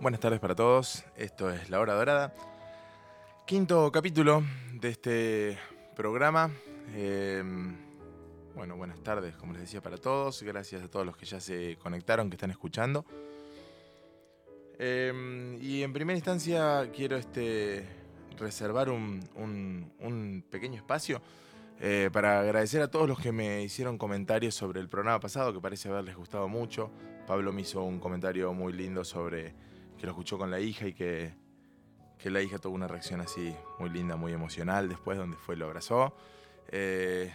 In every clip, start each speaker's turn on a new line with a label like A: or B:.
A: Buenas tardes para todos. Esto es La Hora Dorada. Quinto capítulo de este programa. Eh, bueno, buenas tardes, como les decía, para todos. Gracias a todos los que ya se conectaron, que están escuchando. Eh, y en primera instancia quiero este, reservar un pequeño espacio eh, para agradecer a todos los que me hicieron comentarios sobre el programa pasado, que parece haberles gustado mucho. Pablo me hizo un comentario muy lindo sobre que lo escuchó con la hija y que, que la hija tuvo una reacción así muy linda, muy emocional después, donde fue y lo abrazó. Eh,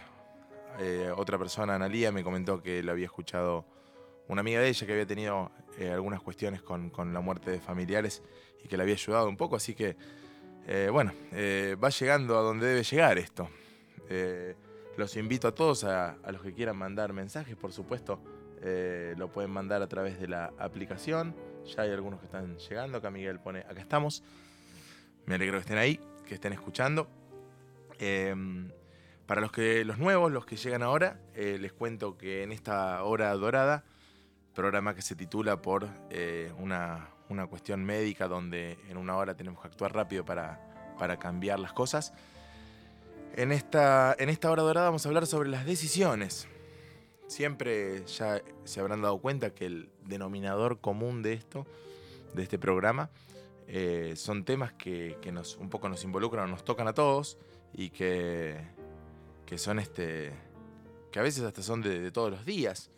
A: eh, otra persona, Analía, me comentó que lo había escuchado una amiga de ella que había tenido eh, algunas cuestiones con, con la muerte de familiares y que le había ayudado un poco, así que, bueno, va llegando a donde debe llegar esto. Los invito a todos, a, a los que quieran mandar mensajes, por supuesto, lo pueden mandar a través de la aplicación. Ya hay algunos que están llegando. Acá Miguel pone, acá estamos. Me alegro que estén ahí, que estén escuchando. Eh, para los, que, los nuevos, los que llegan ahora, eh, les cuento que en esta hora dorada, programa que se titula por eh, una, una cuestión médica donde en una hora tenemos que actuar rápido para, para cambiar las cosas. En esta, en esta hora dorada vamos a hablar sobre las decisiones. Siempre ya se habrán dado cuenta que el denominador común de esto, de este programa, eh, son temas que, que nos, un poco nos involucran, nos tocan a todos y que, que son este. que a veces hasta son de, todos los días.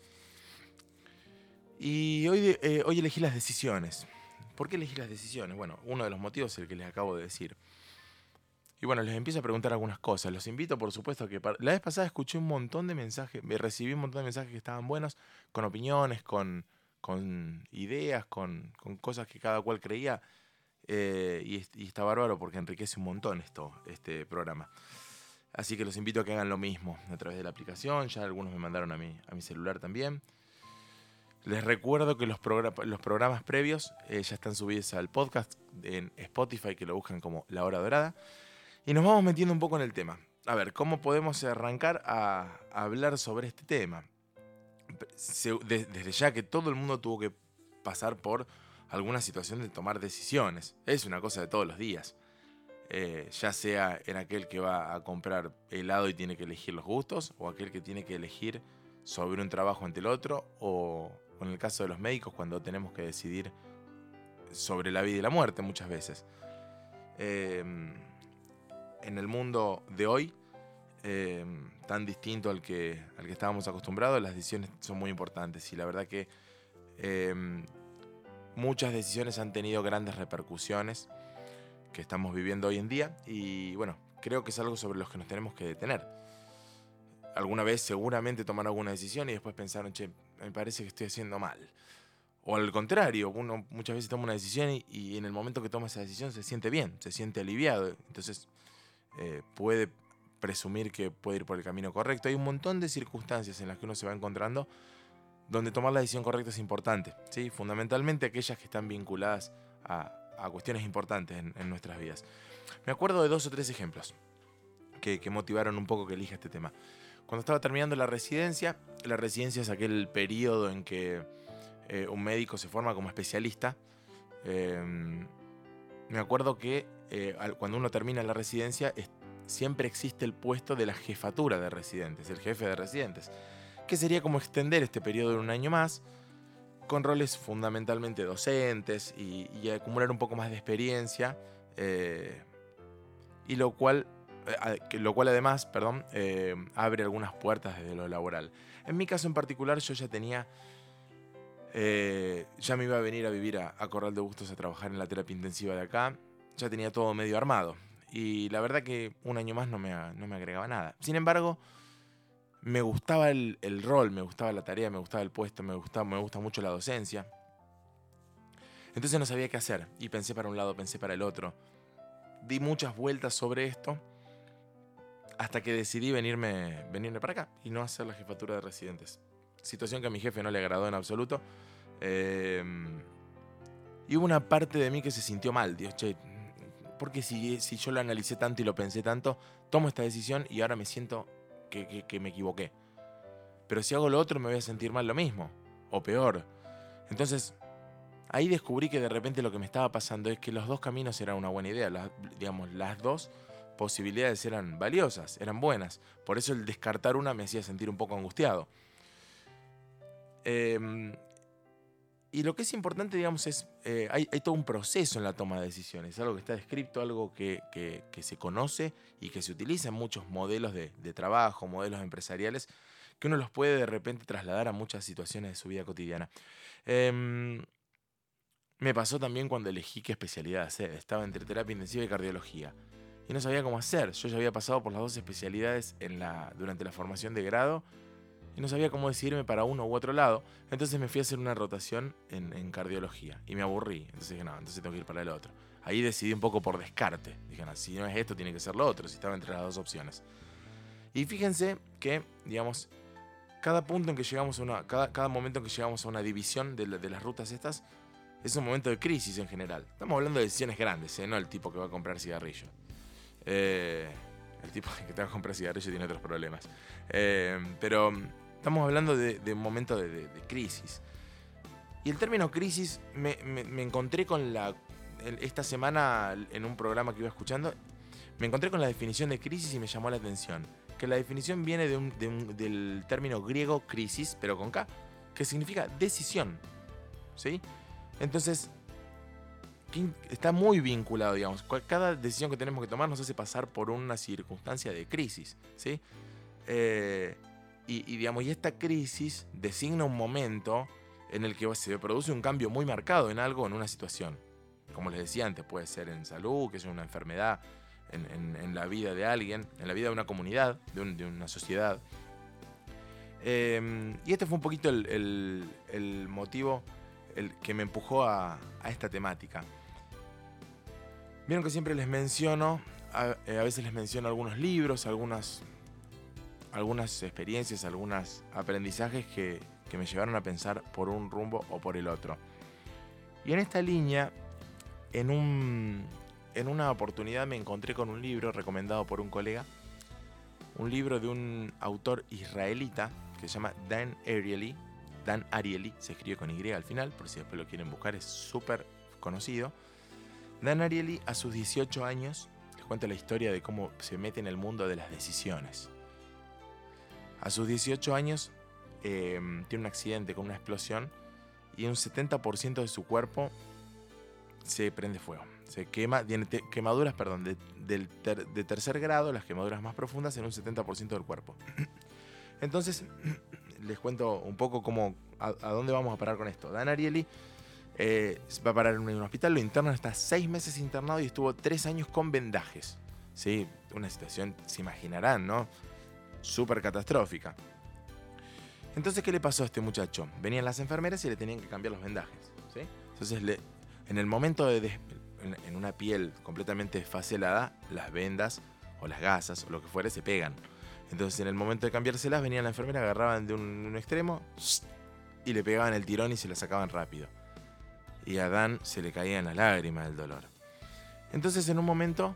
A: Y hoy, eh, hoy elegí las decisiones. ¿Por qué elegí las decisiones? Bueno, uno de los motivos es el que les acabo de decir. Y bueno, les empiezo a preguntar algunas cosas. Los invito, por supuesto, a que... La vez pasada escuché un montón de mensajes, me recibí un montón de mensajes que estaban buenos, con opiniones, con, con ideas, con, cosas que cada cual creía. eh, y, es- y está bárbaro porque enriquece un montón esto, este programa. Así que los invito a que hagan lo mismo a través de la aplicación. Ya algunos me mandaron a mi, celular también. Les recuerdo que los, progra- los programas previos eh, ya están subidos al podcast en Spotify, que lo buscan como La Hora Dorada. Y nos vamos metiendo un poco en el tema. A ver, ¿cómo podemos arrancar a hablar sobre este tema? Desde ya que todo el mundo tuvo que pasar por alguna situación de tomar decisiones. Es una cosa de todos los días. Eh, ya sea en aquel que va a comprar helado y tiene que elegir los gustos, o aquel que tiene que elegir sobre un trabajo ante el otro, o, o en el caso de los médicos cuando tenemos que decidir sobre la vida y la muerte muchas veces. Eh, en el mundo de hoy, eh, tan distinto al que, al que estábamos acostumbrados, las decisiones son muy importantes y la verdad que eh, muchas decisiones han tenido grandes repercusiones que estamos viviendo hoy en día y bueno, creo que es algo sobre los que nos tenemos que detener. Alguna vez seguramente tomaron alguna decisión y después pensaron, che, me parece que estoy haciendo mal. O al contrario, uno muchas veces toma una decisión y, y en el momento que toma esa decisión se siente bien, se siente aliviado. Entonces eh, puede presumir que puede ir por el camino correcto. Hay un montón de circunstancias en las que uno se va encontrando donde tomar la decisión correcta es importante. ¿sí? Fundamentalmente aquellas que están vinculadas a, a cuestiones importantes en, en nuestras vidas. Me acuerdo de dos o tres ejemplos que, que motivaron un poco que elija este tema. Cuando estaba terminando la residencia, la residencia es aquel periodo en que eh, un médico se forma como especialista. Eh, me acuerdo que eh, cuando uno termina la residencia, es- siempre existe el puesto de la jefatura de residentes, el jefe de residentes, que sería como extender este periodo en un año más, con roles fundamentalmente docentes y, acumular un poco más de experiencia, eh, y lo cual, eh, lo cual además, perdón, eh, abre algunas puertas desde lo laboral. En mi caso en particular, yo ya tenía ya me iba a venir a vivir a, a Corral de Bustos a trabajar en la terapia intensiva de acá. Ya tenía todo medio armado. Y la verdad que un año más no me, no me agregaba nada. Sin embargo, me gustaba el, el rol, me gustaba la tarea, me gustaba el puesto, me, gustaba, me gusta mucho la docencia. Entonces no sabía qué hacer. Y pensé para un lado, pensé para el otro. Di muchas vueltas sobre esto. Hasta que decidí venirme, venirme para acá y no hacer la jefatura de residentes. Situación que a mi jefe no le agradó en absoluto. Eh, y hubo una parte de mí que se sintió mal. Dios, che, porque si, si yo lo analicé tanto y lo pensé tanto, tomo esta decisión y ahora me siento que, que- me equivoqué. Pero si hago lo otro me voy a sentir mal lo mismo. O peor. Entonces, ahí descubrí que de repente lo que me estaba pasando es que los dos caminos eran una buena idea. digamos, las dos posibilidades eran valiosas, eran buenas. Por eso el descartar una me hacía sentir un poco angustiado. Em, y lo que es importante, digamos, es, eh, hay, todo un proceso en la toma de decisiones, algo que está descrito, algo que, se conoce y que se utiliza en muchos modelos de, trabajo, modelos empresariales, que uno los puede de repente trasladar a muchas situaciones de su vida cotidiana. Em, me pasó también cuando elegí qué especialidad hacer. Estaba entre terapia intensiva y cardiología. Y no sabía cómo hacer. Yo ya había pasado por las dos especialidades la, durante la formación de grado y no sabía cómo decidirme para uno u otro lado. Entonces me fui a hacer una rotación en, cardiología y me aburrí. Entonces dije, no, entonces tengo que ir para el otro. Ahí decidí un poco por descarte. Dije, no, si no es esto, tiene que ser lo otro, si estaba entre las dos opciones. Y fíjense que, digamos, cada punto en que llegamos a una, cada, cada momento en que llegamos a una división de, las rutas estas, es un momento de crisis en general. Estamos hablando de decisiones grandes, ¿eh? no el tipo que va a comprar cigarrillo. Eh, el tipo que te va a comprar cigarrillo tiene otros problemas. Eh, pero Estamos hablando de, un momento de, crisis. Y el término crisis me, encontré con la. Esta semana en un programa que iba escuchando, me encontré con la definición de crisis y me llamó la atención. Que la definición viene del término griego crisis, pero con K, que significa decisión. ¿Sí? Entonces, está muy vinculado, digamos. Cada decisión que tenemos que tomar nos hace pasar por una circunstancia de crisis. ¿Sí? Eh, y, digamos, y esta crisis designa un momento en el que se produce un cambio muy marcado en algo, en una situación. Como les decía antes, puede ser en salud, que es una enfermedad, en, la vida de alguien, en la vida de una comunidad, de, una sociedad. Em, y este fue un poquito el, motivo el que me empujó a, esta temática. Vieron que siempre les menciono, a, a veces les menciono algunos libros, algunas algunas experiencias, algunos aprendizajes que, me llevaron a pensar por un rumbo o por el otro. Y en esta línea, en, un, en una oportunidad me encontré con un libro recomendado por un colega, un libro de un autor israelita que se llama Dan Ariely. Dan Ariely, se escribe con Y al final, por si después lo quieren buscar, es súper conocido. Dan Ariely a sus 18 años les cuenta la historia de cómo se mete en el mundo de las decisiones. A sus 18 años em, tiene un accidente con una explosión y un 70% de su cuerpo se prende fuego. Se quema, tiene quemaduras, perdón, de, tercer grado, las quemaduras más profundas en un 70% del cuerpo. Entonces, les cuento un poco cómo, a, dónde vamos a parar con esto. Dan Ariely eh, va a parar en un hospital, lo interno está seis meses internado y estuvo tres años con vendajes. ¿sí? Una situación, se imaginarán, ¿no? Súper catastrófica. Entonces, ¿qué le pasó a este muchacho? Venían las enfermeras y le tenían que cambiar los vendajes. ¿sí? Entonces, en el momento de, en, una piel completamente desfacelada, las vendas o las gasas o lo que fuere se pegan. Entonces, en el momento de cambiárselas, venía la enfermera, agarraban de un, extremo y le pegaban el tirón y se la sacaban rápido. Y a Dan se le caían las lágrimas del dolor. Entonces, en un momento,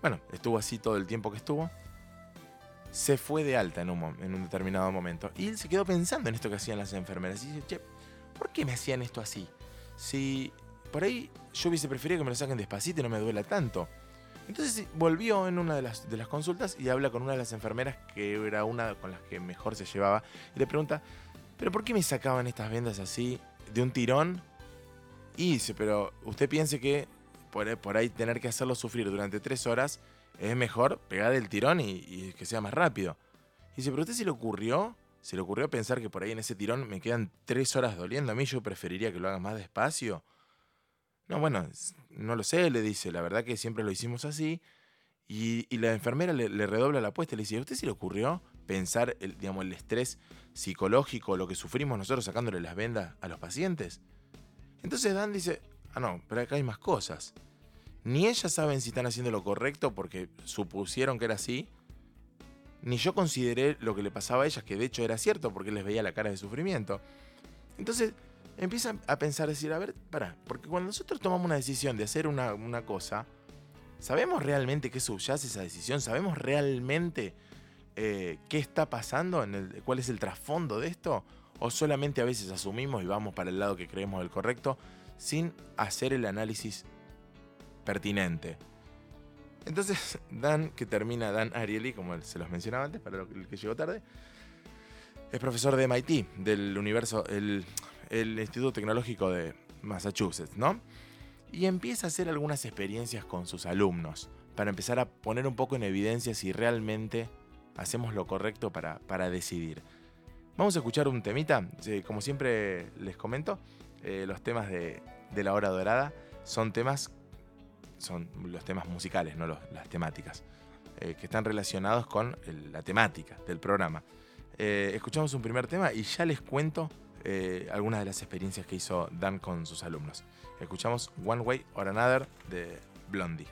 A: bueno, estuvo así todo el tiempo que estuvo se fue de alta en un, en un determinado momento. Y él se quedó pensando en esto que hacían las enfermeras. Y dice, che, ¿por qué me hacían esto así? Si por ahí yo hubiese preferido que me lo saquen despacito y no me duela tanto. Entonces volvió en una de las, de las consultas y habla con una de las enfermeras, que era una con las que mejor se llevaba, y le pregunta, ¿pero por qué me sacaban estas vendas así de un tirón? Y dice, pero usted piense que por, por ahí tener que hacerlo sufrir durante tres horas es mejor pegar el tirón y, que sea más rápido. Y dice, pero usted se le ocurrió, se le ocurrió pensar que por ahí en ese tirón me quedan tres horas doliendo. A mí yo preferiría que lo hagas más despacio. No, bueno, no lo sé, le dice, la verdad que siempre lo hicimos así. Y, la enfermera le, redobla la apuesta y le dice, ¿a usted se le ocurrió pensar el, digamos, el estrés psicológico, lo que sufrimos nosotros sacándole las vendas a los pacientes? Entonces Dan dice, ah, no, pero acá hay más cosas. Ni ellas saben si están haciendo lo correcto porque supusieron que era así, ni yo consideré lo que le pasaba a ellas, que de hecho era cierto porque les veía la cara de sufrimiento. Entonces empiezan a pensar, decir, a ver, para, porque cuando nosotros tomamos una decisión de hacer una, cosa, ¿sabemos realmente qué subyace esa decisión? ¿Sabemos realmente eh, qué está pasando? En el, ¿Cuál es el trasfondo de esto?
B: o solamente a veces asumimos y vamos para el lado que creemos el correcto sin hacer el análisis pertinente. Entonces, Dan, que termina, Dan Ariely, como se los mencionaba antes, para el que llegó tarde, es profesor de MIT, del universo, el, el Instituto Tecnológico de Massachusetts, ¿no? Y empieza a hacer algunas experiencias con sus alumnos, para empezar a poner un poco en evidencia si realmente hacemos lo correcto para, para decidir. Vamos a escuchar un temita, como siempre les comento, eh, los temas de, la hora dorada son temas, son los temas musicales, no las temáticas, eh, que están relacionados con la temática del programa. Eh, escuchamos un primer tema y ya les cuento algunas de las experiencias que hizo Dan con sus alumnos. Escuchamos One Way or Another de Blondie.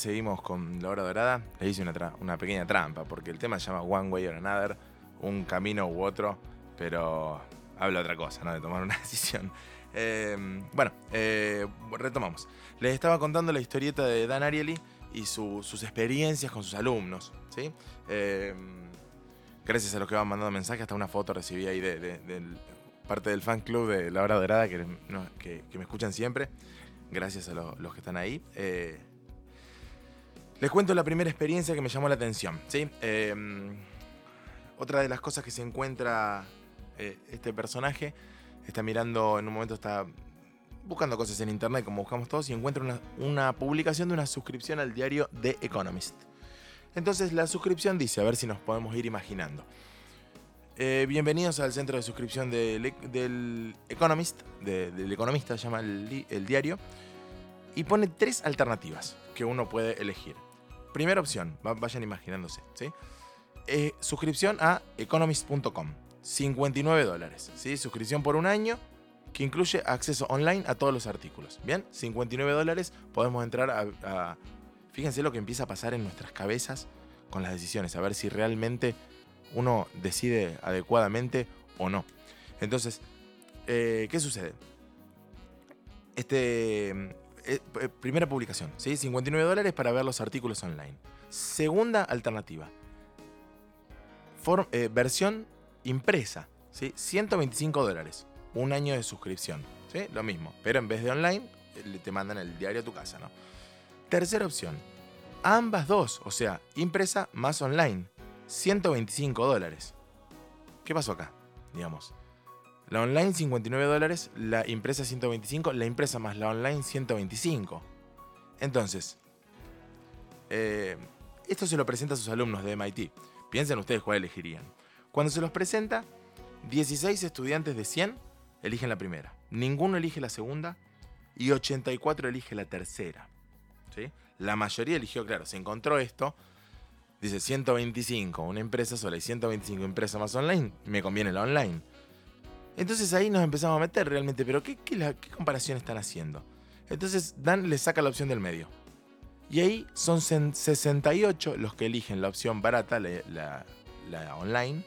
B: Seguimos con la hora dorada. Le hice una, una pequeña trampa, porque el tema se llama One Way or Another, un camino u otro, pero habla otra cosa, ¿no? De tomar una decisión. Em, bueno, eh, retomamos. Les estaba contando la historieta de Dan Ariely y sus experiencias con sus alumnos, ¿sí? Em, gracias a los que van mandando mensajes, hasta una foto recibí ahí de, parte del fan club de La Hora Dorada que, que, me escuchan siempre. Gracias a los que están ahí. Eh, les cuento la primera experiencia que me llamó la atención. ¿sí? Em,
A: otra de las cosas que se encuentra eh, este personaje, está mirando, en un momento está buscando cosas en internet, como buscamos todos, y encuentra una, publicación de una suscripción al diario The Economist. Entonces la suscripción dice, a ver si nos podemos ir imaginando. Eh, bienvenidos al centro de suscripción del, Economist, del Economista, se llama el, diario, y pone tres alternativas que uno puede elegir. Primera opción, vayan imaginándose, ¿sí? Eh, suscripción a economist.com, 59 dólares, ¿sí? Suscripción por un año que incluye acceso online a todos los artículos. Bien, 59 dólares, podemos entrar a, Fíjense lo que empieza a pasar en nuestras cabezas con las decisiones, a ver si realmente uno decide adecuadamente o no. Entonces, eh, ¿qué sucede? Este, eh, eh, primera publicación, ¿sí? 59 dólares para ver los artículos online. Segunda alternativa, versión impresa, ¿sí? 125 dólares, un año de suscripción, ¿sí? Lo mismo, pero en vez de online, te mandan el diario a tu casa, ¿no? Tercera opción, ambas dos, o sea, impresa más online, 125 dólares. ¿Qué pasó acá? Digamos. La online 59 dólares, la impresa 125, la impresa más la online 125. Entonces, eh, esto se lo presenta a sus alumnos de MIT. Piensen ustedes cuál elegirían. Cuando se los presenta, 16 estudiantes de 100 eligen la primera, ninguno elige la segunda y 84 elige la tercera. ¿sí? La mayoría eligió, claro, se encontró esto. Dice 125, una empresa sola y 125 empresas más online, me conviene la online. Entonces ahí nos empezamos a meter realmente, pero ¿qué, comparación están haciendo? Entonces Dan le saca la opción del medio. Y ahí son 68 los que eligen la opción barata, la, online,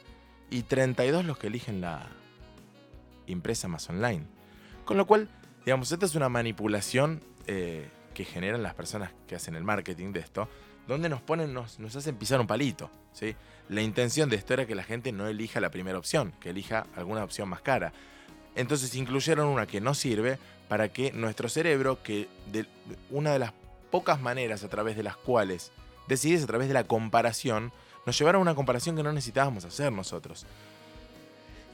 A: y 32 los que eligen la impresa más online. Con lo cual, digamos, esta es una manipulación eh, que generan las personas que hacen el marketing de esto, donde nos ponen, nos, hacen pisar un palito. ¿sí? La intención de esto era que la gente no elija la primera opción, que elija alguna opción más cara. Entonces incluyeron una que no sirve para que nuestro cerebro, que de una de las pocas maneras a través de las cuales decides a través de la comparación, nos llevara a una comparación que no necesitábamos hacer nosotros.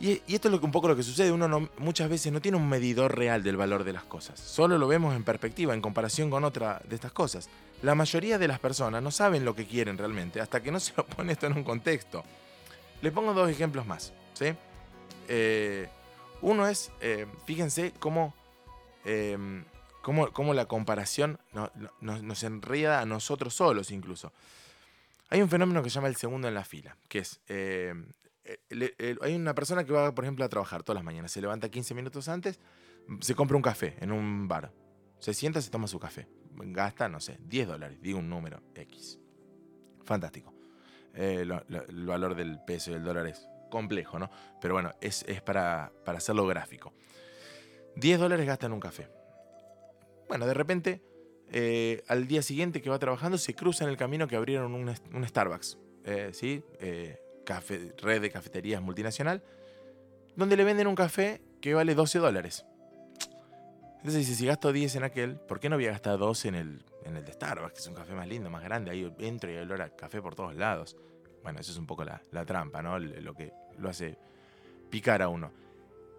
A: Y, esto es lo que, un poco lo que sucede, uno muchas veces no tiene un medidor real del valor de las cosas, solo lo vemos en perspectiva, en comparación con otra de estas cosas. La mayoría de las personas no saben lo que quieren realmente hasta que no se lo pone esto en un contexto. Les pongo dos ejemplos más. ¿sí? Eh, uno es, eh, fíjense cómo, em, cómo, la comparación nos enreda a nosotros solos incluso. Hay un fenómeno que se llama el segundo en la fila, que es em, eh, hay una persona que va, por ejemplo, a trabajar todas las mañanas, se levanta 15 minutos antes, se compra un café en un bar, se sienta, se toma su café, gasta, no sé, 10 dólares, digo un número X. Fantástico. Eh, el valor del peso y del dólar es complejo, ¿no? Pero bueno, es, para, hacerlo gráfico. 10 dólares gasta en un café. Bueno, de repente, eh, al día siguiente que va trabajando, se cruza en el camino que abrieron un, un Starbucks. ¿Sí? Red de cafeterías multinacional, donde le venden un café que vale 12 dólares. Entonces dice, si gasto 10 en aquel, ¿por qué no voy a gastar 12 en el, en el de Starbucks, que es un café más lindo, más grande? Ahí entro y hay olor a café por todos lados. Bueno, eso es un poco la, la trampa, ¿no? Lo que lo hace picar a uno.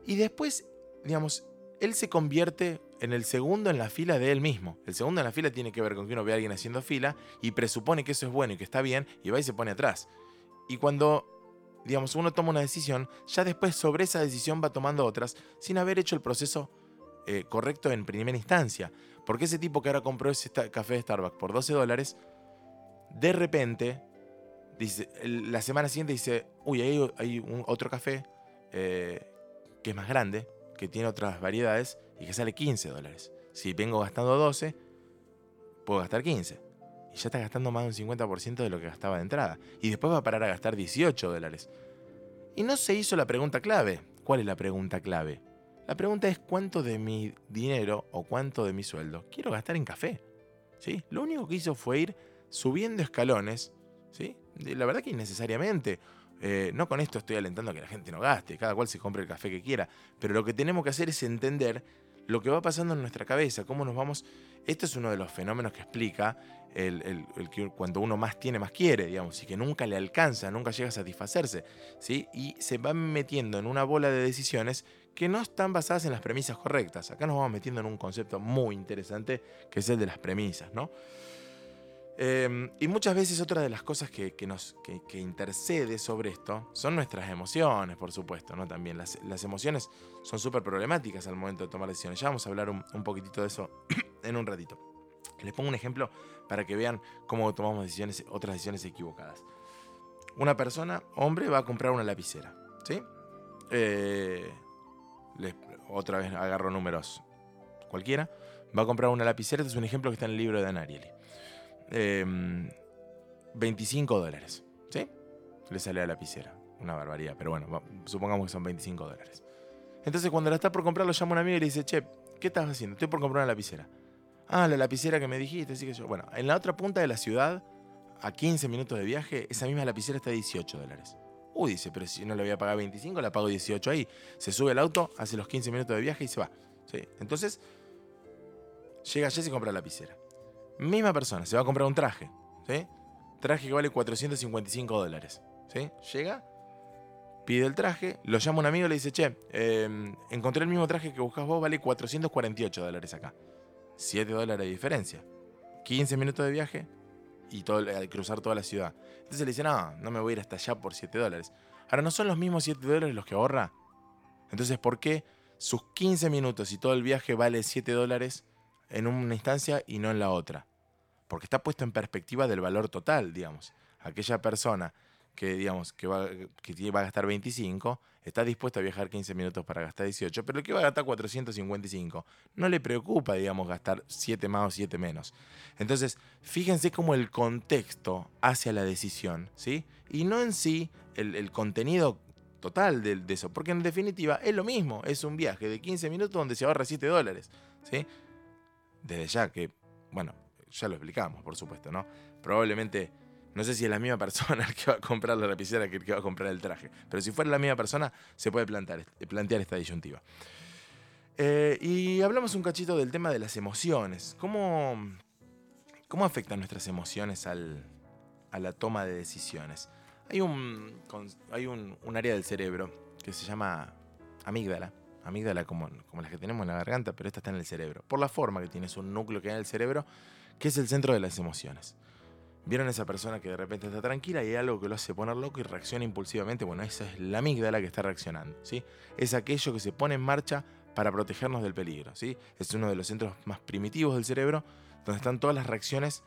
A: Y después, digamos, él se convierte en el segundo en la fila de él mismo. El segundo en la fila tiene que ver con que uno ve a alguien haciendo fila y presupone que eso es bueno y que está bien y va y se pone atrás. Y cuando, digamos, uno toma una decisión, ya después sobre esa decisión va tomando otras sin haber hecho el proceso eh, correcto en primera instancia. Porque ese tipo que ahora compró ese café de Starbucks por 12 dólares, de repente, dice, la semana siguiente dice, uy, hay, hay un, otro café eh, que es más grande, que tiene otras variedades y que sale 15 dólares. Si vengo gastando 12, puedo gastar 15 y ya está gastando más de un 50% de lo que gastaba de entrada. Y después va a parar a gastar 18 dólares. Y no se hizo la pregunta clave. ¿Cuál es la pregunta clave? La pregunta es cuánto de mi dinero o cuánto de mi sueldo quiero gastar en café. ¿Sí? Lo único que hizo fue ir subiendo escalones. ¿sí? La verdad que innecesariamente. Eh, no con esto estoy alentando a que la gente no gaste, cada cual se compre el café que quiera. Pero lo que tenemos que hacer es entender lo que va pasando en nuestra cabeza, cómo nos vamos Esto es uno de los fenómenos que explica el, que cuando uno más tiene, más quiere, digamos, y que nunca le alcanza, nunca llega a satisfacerse, ¿sí? Y se va metiendo en una bola de decisiones que no están basadas en las premisas correctas. Acá nos vamos metiendo en un concepto muy interesante, que es el de las premisas, ¿no? Em, y muchas veces otra de las cosas que, que, intercede sobre esto son nuestras emociones, por supuesto, ¿no? También las, emociones son súper problemáticas al momento de tomar decisiones. Ya vamos a hablar un, un poquitito de eso en un ratito. Les pongo un ejemplo para que vean cómo tomamos decisiones, otras decisiones equivocadas. Una persona, hombre, va a comprar una lapicera, ¿sí? Eh, otra vez agarro números cualquiera. Va a comprar una lapicera, este es un ejemplo que está en el libro de Anarieli. 25 em, dólares. ¿Sí? Le sale la lapicera. Una barbaridad, pero bueno, supongamos que son 25 dólares. Entonces cuando la está por comprar lo llama un amigo y le dice, che, ¿qué estás haciendo? Estoy por comprar una lapicera. Ah, la lapicera que me dijiste, así que yo. Bueno, en la otra punta de la ciudad, a 15 minutos de viaje, esa misma lapicera está a 18 dólares. Uy, dice, pero si no le voy a pagar 25, la pago 18 ahí. Se sube el auto, hace los 15 minutos de viaje y se va. ¿Sí? Entonces, llega Jess y compra la lapicera. Misma persona, se va a comprar un traje. ¿sí? Traje que vale 455 dólares. ¿sí? Llega, pide el traje, lo llama un amigo y le dice, che, em, encontré el mismo traje que buscas vos, vale 448 dólares acá. 7 dólares de diferencia. 15 minutos de viaje y todo, cruzar toda la ciudad. Entonces le dice, no, no me voy a ir hasta allá por 7 dólares. Ahora, ¿no son los mismos 7 dólares los que ahorra? Entonces, ¿por qué sus 15 minutos y todo el viaje vale 7 dólares en una instancia y no en la otra? porque está puesto en perspectiva del valor total, digamos. Aquella persona que, digamos, que va, que va a gastar 25, está dispuesto a viajar 15 minutos para gastar 18, pero el que va a gastar 455 no le preocupa, digamos, gastar 7 más o 7 menos. Entonces, fíjense cómo el contexto hacia la decisión, ¿sí? Y no en sí el, contenido total de, de, eso, porque en definitiva es lo mismo, es un viaje de 15 minutos donde se ahorra 7 dólares, ¿sí? Desde ya que, bueno, ya lo explicamos, por supuesto, ¿no? Probablemente, no sé si es la misma persona el que va a comprar la lapicera que el que va a comprar el traje, pero si fuera la misma persona, se puede plantear, plantear esta disyuntiva. Eh, y hablamos un cachito del tema de las emociones. ¿Cómo, cómo afectan nuestras emociones al, a la toma de decisiones? Hay, un, hay un, área del cerebro que se llama amígdala. Amígdala como, como las que tenemos en la garganta, pero esta está en el cerebro. Por la forma que tiene, es un núcleo que hay en el cerebro que es el centro de las emociones. ¿Vieron esa persona que de repente está tranquila y hay algo que lo hace poner loco y reacciona impulsivamente? Bueno, esa es la amígdala que está reaccionando, ¿sí? Es aquello que se pone en marcha para protegernos del peligro, ¿sí? Es uno de los centros más primitivos del cerebro, donde están todas las reacciones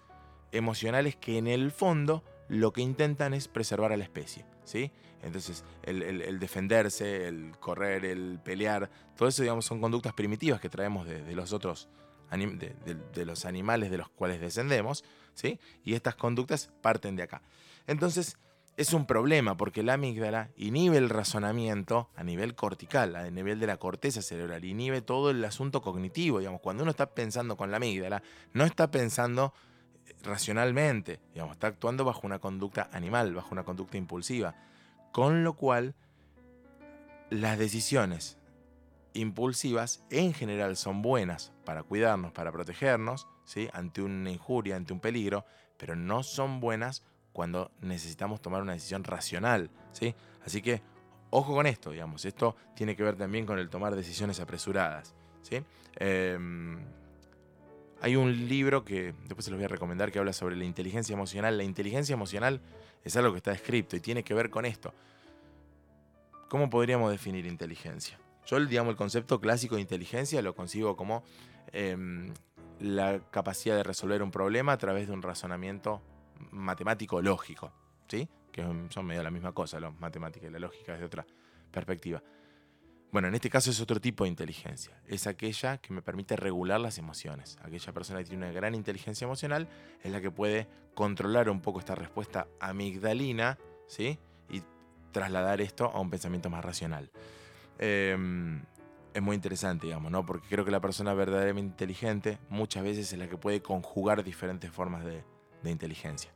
A: emocionales que en el fondo lo que intentan es preservar a la especie, ¿sí? Entonces, el, defenderse, el correr, el pelear, todo eso, digamos, son conductas primitivas que traemos de, de los otros de, los animales de los cuales descendemos, ¿sí? Y estas conductas parten de acá. Entonces, es un problema porque la amígdala inhibe el razonamiento a nivel cortical, a nivel de la corteza cerebral, inhibe todo el asunto cognitivo. Digamos, cuando uno está pensando con la amígdala, no está pensando eh, racionalmente, digamos, está actuando bajo una conducta animal, bajo una conducta impulsiva. Con lo cual, las decisiones impulsivas en general son buenas para cuidarnos, para protegernos, ¿sí? ante una injuria, ante un peligro, pero no son buenas cuando necesitamos tomar una decisión racional. ¿sí? Así que ojo con esto, digamos. Esto tiene que ver también con el tomar decisiones apresuradas. ¿sí? Em, hay un libro que después se los voy a recomendar que habla sobre la inteligencia emocional. La inteligencia emocional es algo que está escrito y tiene que ver con esto. ¿Cómo podríamos definir inteligencia? Yo, digamos, el concepto clásico de inteligencia lo consigo como em, la capacidad de resolver un problema a través de un razonamiento matemático lógico, ¿sí? Que son medio la misma cosa, la matemática y la lógica desde otra perspectiva. Bueno, en este caso es otro tipo de inteligencia. Es aquella que me permite regular las emociones. Aquella persona que tiene una gran inteligencia emocional es la que puede controlar un poco esta respuesta amigdalina, ¿sí? Y trasladar esto a un pensamiento más racional. Em, es muy interesante, digamos, ¿no? Porque creo que la persona verdaderamente inteligente muchas veces es la que puede conjugar diferentes formas de, inteligencia.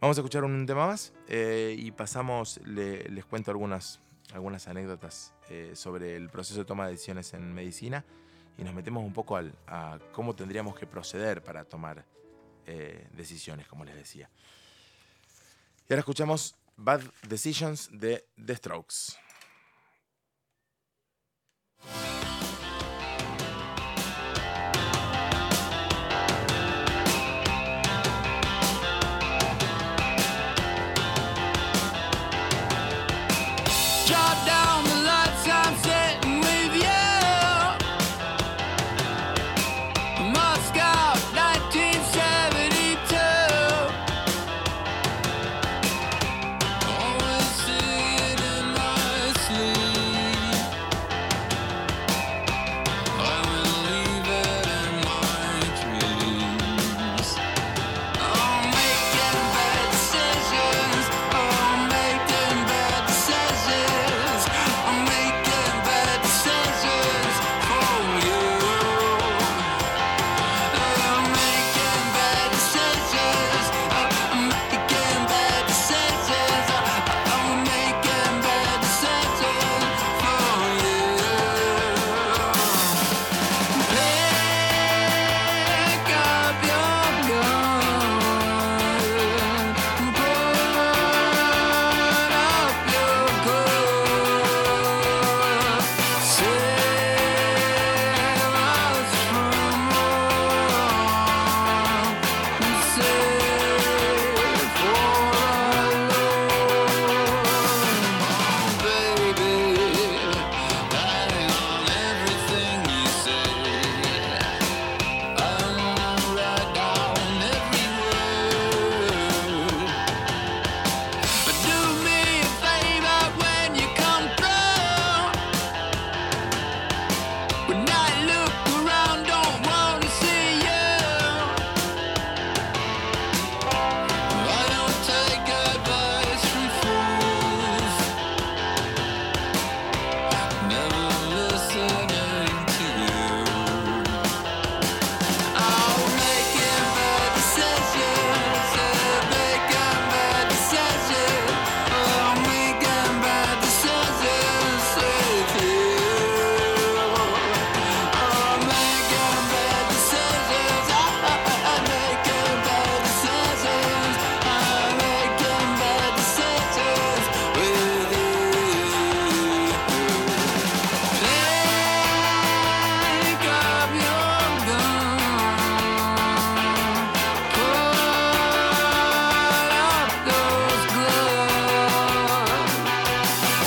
A: Vamos a escuchar un tema más eh, y pasamos, les cuento algunas, algunas anécdotas eh, sobre el proceso de toma de decisiones en medicina
C: y nos metemos un poco al, a cómo tendríamos que proceder para tomar eh, decisiones, como les decía. Y ahora escuchamos Bad Decisions de The Strokes.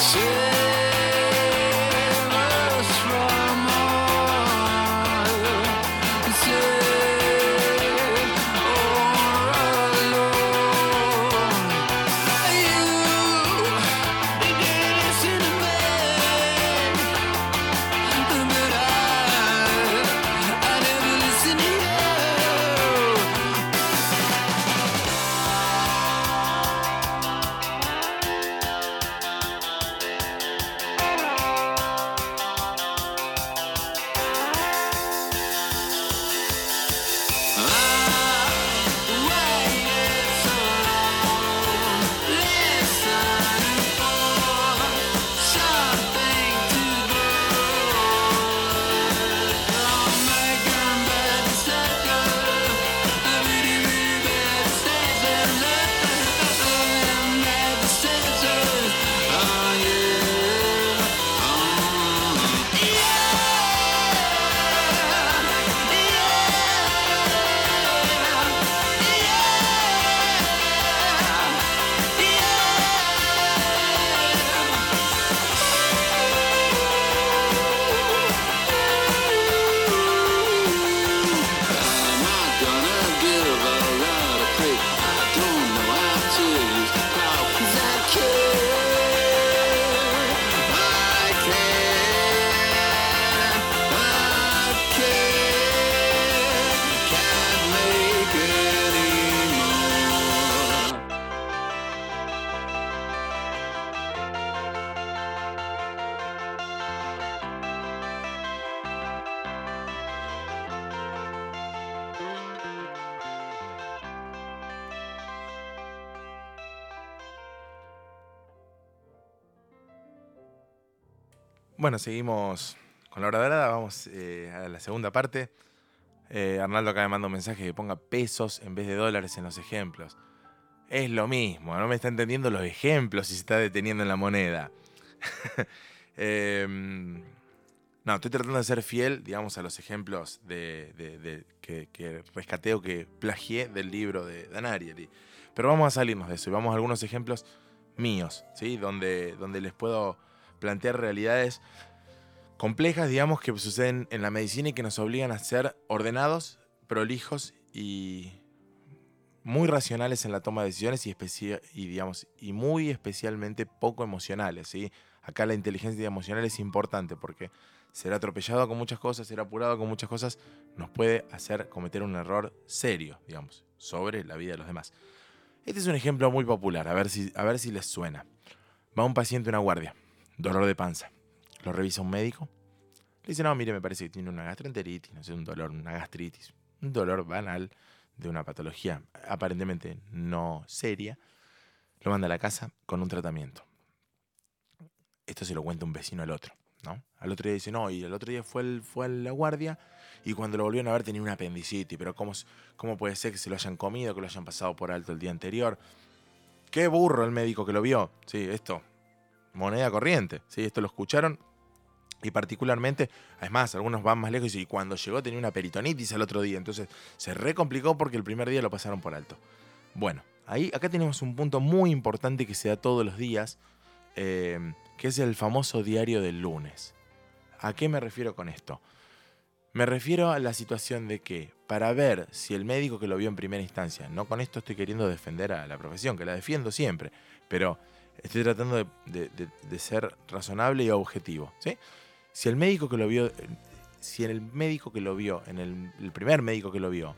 A: see
C: Bueno, seguimos
A: con la hora dorada vamos eh, a la segunda parte. Eh, Arnaldo acá me manda un mensaje que ponga pesos en vez de dólares en los ejemplos. Es lo mismo, no me está entendiendo los ejemplos y se está deteniendo en la moneda. Em, no, estoy tratando de ser fiel, digamos, a los ejemplos de, que, que rescaté o que plagié del libro de Dan Ariely. Pero vamos a salirnos de eso y vamos a algunos ejemplos míos, ¿sí? Donde, donde les puedo plantear realidades complejas, digamos, que suceden en la medicina y que nos obligan a ser ordenados, prolijos y muy racionales en la toma de decisiones y, y, digamos, y muy especialmente poco emocionales, ¿sí? Acá la inteligencia emocional es importante porque ser atropellado con muchas cosas, ser apurado con muchas cosas, nos puede hacer cometer un error serio, digamos, sobre la vida de los demás. Este es un ejemplo muy popular, a ver si, a ver si les suena. Va un paciente a una guardia, dolor de panza. Lo revisa un médico. Le dice, no, mire, me parece que tiene una gastroenteritis, no sé, un dolor, una gastritis. Un dolor banal de una patología aparentemente no seria. Lo manda a la casa con un tratamiento. Esto se lo cuenta un vecino al otro, ¿no? Al otro día dice, no, y el otro día fue, fue a la guardia y cuando lo volvieron a ver tenía una apendicitis, pero ¿cómo, ¿cómo puede ser que se lo hayan comido, que lo hayan pasado por alto el día anterior? Qué burro el médico que lo vio. Sí, esto, moneda corriente. Sí, esto lo escucharon. Y particularmente, es más, algunos van más lejos y cuando llegó tenía una peritonitis al otro día. Entonces se recomplicó porque el primer día lo pasaron por alto. Bueno, ahí acá tenemos un punto muy importante que se da todos los días, eh, que es el famoso diario del lunes. ¿A qué me refiero con esto? Me refiero a la situación de que para ver si el médico que lo vio en primera instancia, no con esto estoy queriendo defender a la profesión, que la defiendo siempre, pero estoy tratando de, de- de- de ser razonable y objetivo. ¿sí? Si el médico que lo vio, si el médico que lo vio, en el, el primer médico que lo vio,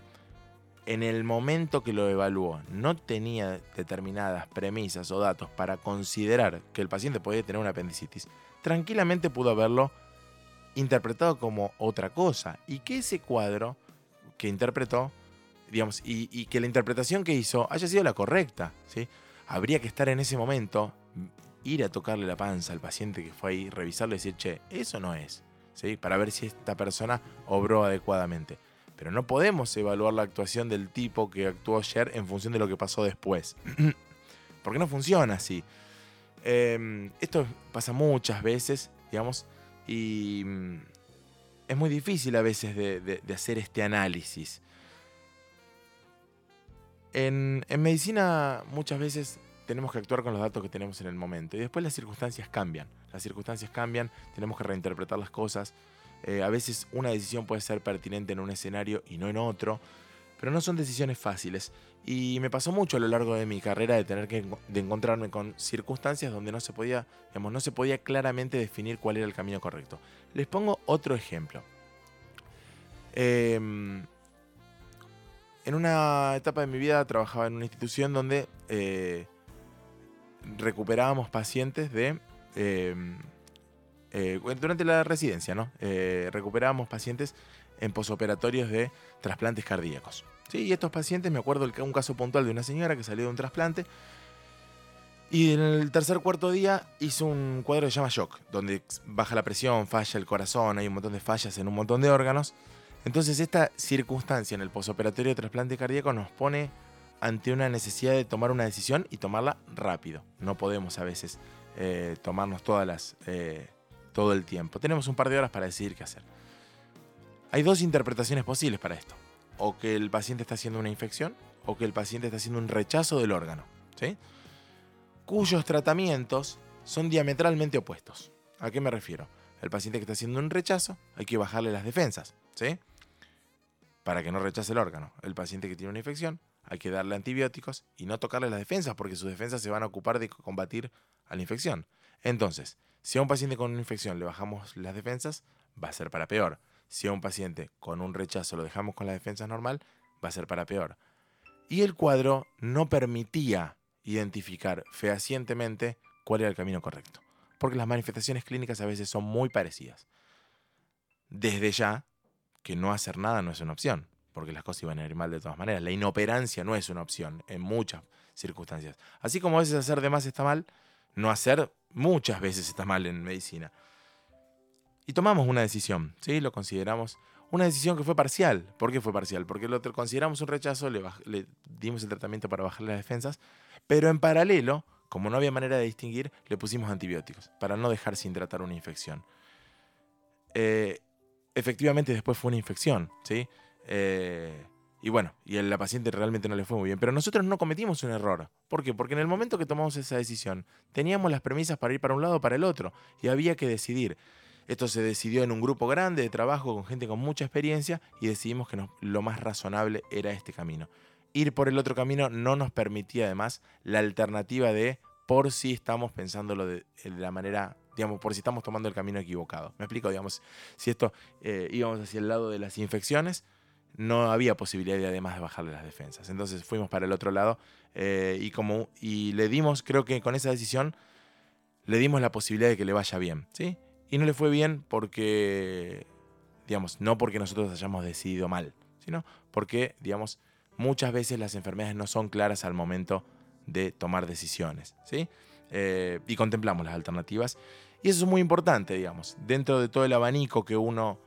A: en el momento que lo evaluó, no tenía determinadas premisas o datos para considerar que el paciente podía tener una apendicitis, tranquilamente pudo haberlo interpretado como otra cosa y que ese cuadro que interpretó, digamos, y, y que la interpretación que hizo haya sido la correcta, ¿sí? Habría que estar en ese momento, ir a tocarle la panza al paciente que fue ahí, revisarlo y decir, che, eso no es, ¿sí? Para ver si esta persona obró adecuadamente. Pero no podemos evaluar la actuación del tipo que actuó ayer en función de lo que pasó después. Porque no funciona así. Eh, esto pasa muchas veces, digamos, y mm, es muy difícil a veces de hacer este análisis. En, medicina muchas veces tenemos que actuar con los datos que tenemos en el momento y después las circunstancias cambian. Las circunstancias cambian, tenemos que reinterpretar las cosas. Eh, a veces una decisión puede ser pertinente en un escenario y no en otro, pero no son decisiones fáciles. Y me pasó mucho a lo largo de mi carrera de tener que de encontrarme con circunstancias donde no se podía, digamos, no se podía claramente definir cuál era el camino correcto. Les pongo otro ejemplo. Em, en una etapa de mi vida trabajaba en una institución donde eh, recuperábamos pacientes de... em, eh, durante la residencia, ¿no? Eh, recuperábamos pacientes en posoperatorios de trasplantes cardíacos. ¿sí? Y estos pacientes, me acuerdo el un caso puntual de una señora que salió de un trasplante y en el tercer cuarto día hizo un cuadro que se llama shock, donde baja la presión, falla el corazón, hay un montón de fallas en un montón de órganos. Entonces esta circunstancia en el posoperatorio de trasplante cardíaco nos pone ante una necesidad de tomar una decisión y tomarla rápido. No podemos a veces eh, tomarnos todas las, eh, todo el tiempo. Tenemos un par de horas para decidir qué hacer. Hay dos interpretaciones posibles para esto. O que el paciente está haciendo una infección o que el paciente está haciendo un rechazo del órgano. ¿sí? Cuyos tratamientos son diametralmente opuestos. ¿A qué me refiero? El paciente que está haciendo un rechazo, hay que bajarle las defensas, ¿sí? Para que no rechace el órgano. El paciente que tiene una infección, hay que darle antibióticos y no tocarle las defensas porque sus defensas se van a ocupar de combatir a la infección. Entonces, si a un paciente con una infección le bajamos las defensas, va a ser para peor. Si a un paciente con un rechazo lo dejamos con las defensas normal, va a ser para peor. Y el cuadro no permitía identificar fehacientemente cuál era el camino correcto, porque las manifestaciones clínicas a veces son muy parecidas. Desde ya, que no hacer nada no es una opción, porque las cosas iban a ir mal de todas maneras. La inoperancia no es una opción en muchas circunstancias. Así como a veces hacer de más está mal, no hacer muchas veces está mal en medicina. y tomamos una decisión, ¿sí? Lo consideramos una decisión que fue parcial. ¿Por qué fue parcial? Porque lo consideramos un rechazo, le, dimos el tratamiento para bajar las defensas, pero en paralelo, como no había manera de distinguir, le pusimos antibióticos para no dejar sin tratar una infección. Eh, efectivamente después fue una infección, ¿sí? Eh, y bueno, y a la paciente realmente no le fue muy bien. Pero nosotros no cometimos un error. ¿Por qué? Porque en el momento que tomamos esa decisión, teníamos las premisas para ir para un lado o para el otro. Y había que decidir. Esto se decidió en un grupo grande de trabajo con gente con mucha experiencia y decidimos que lo más razonable era este camino. Ir por el otro camino no nos permitía además la alternativa de por si estamos pensándolo de, la manera, digamos, por si estamos tomando el camino equivocado. Me explico, digamos, si esto eh, íbamos hacia el lado de las infecciones, no había posibilidad de además de bajarle las defensas. Entonces fuimos para el otro lado eh, y, como, y le dimos, creo que con esa decisión, le dimos la posibilidad de que le vaya bien, ¿sí? Y no le fue bien porque, digamos, no porque nosotros hayamos decidido mal, sino porque, digamos, muchas veces las enfermedades no son claras al momento de tomar decisiones, ¿sí? Eh, y contemplamos las alternativas. Y eso es muy importante, digamos, dentro de todo el abanico que uno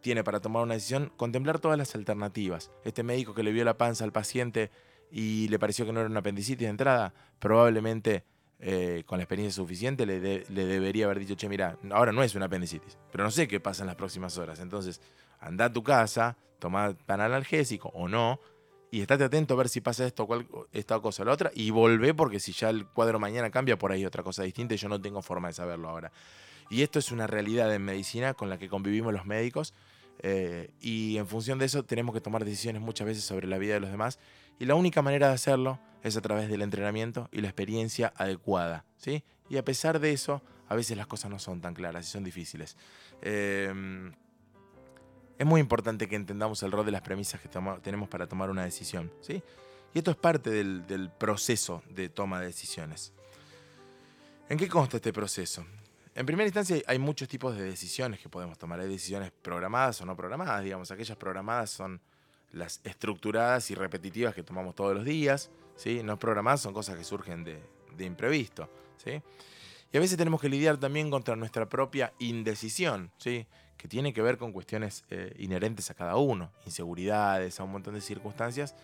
A: tiene para tomar una decisión, contemplar todas las alternativas. Este médico que le vio la panza al paciente y le pareció que no era una apendicitis de entrada, probablemente eh, con la experiencia suficiente, le, le, debería haber dicho, che, mira, ahora no es una apendicitis, pero no sé qué pasa en las próximas horas. Entonces, anda a tu casa, toma analgésico o no, y estate atento a ver si pasa esto, cual, esta cosa o la otra, y volvé porque si ya el cuadro mañana cambia, por ahí otra cosa distinta y yo no tengo forma de saberlo ahora. Y esto es una realidad en medicina con la que convivimos los médicos. Eh, y en función de eso tenemos que tomar decisiones muchas veces sobre la vida de los demás. Y la única manera de hacerlo es a través del entrenamiento y la experiencia adecuada. ¿sí? Y a pesar de eso, a veces las cosas no son tan claras y son difíciles. Em, es muy importante que entendamos el rol de las premisas que tenemos para tomar una decisión. ¿sí? Y esto es parte del, del proceso de toma de decisiones. ¿En qué consta este proceso? En primera instancia hay muchos tipos de decisiones que podemos tomar. Hay decisiones programadas o no programadas, digamos. Aquellas programadas son las estructuradas y repetitivas que tomamos todos los días. ¿sí? No programadas son cosas que surgen de, imprevisto. ¿sí? Y a veces tenemos que lidiar también contra nuestra propia indecisión, ¿sí? Que tiene que ver con cuestiones eh, inherentes a cada uno, inseguridades, a un montón de circunstancias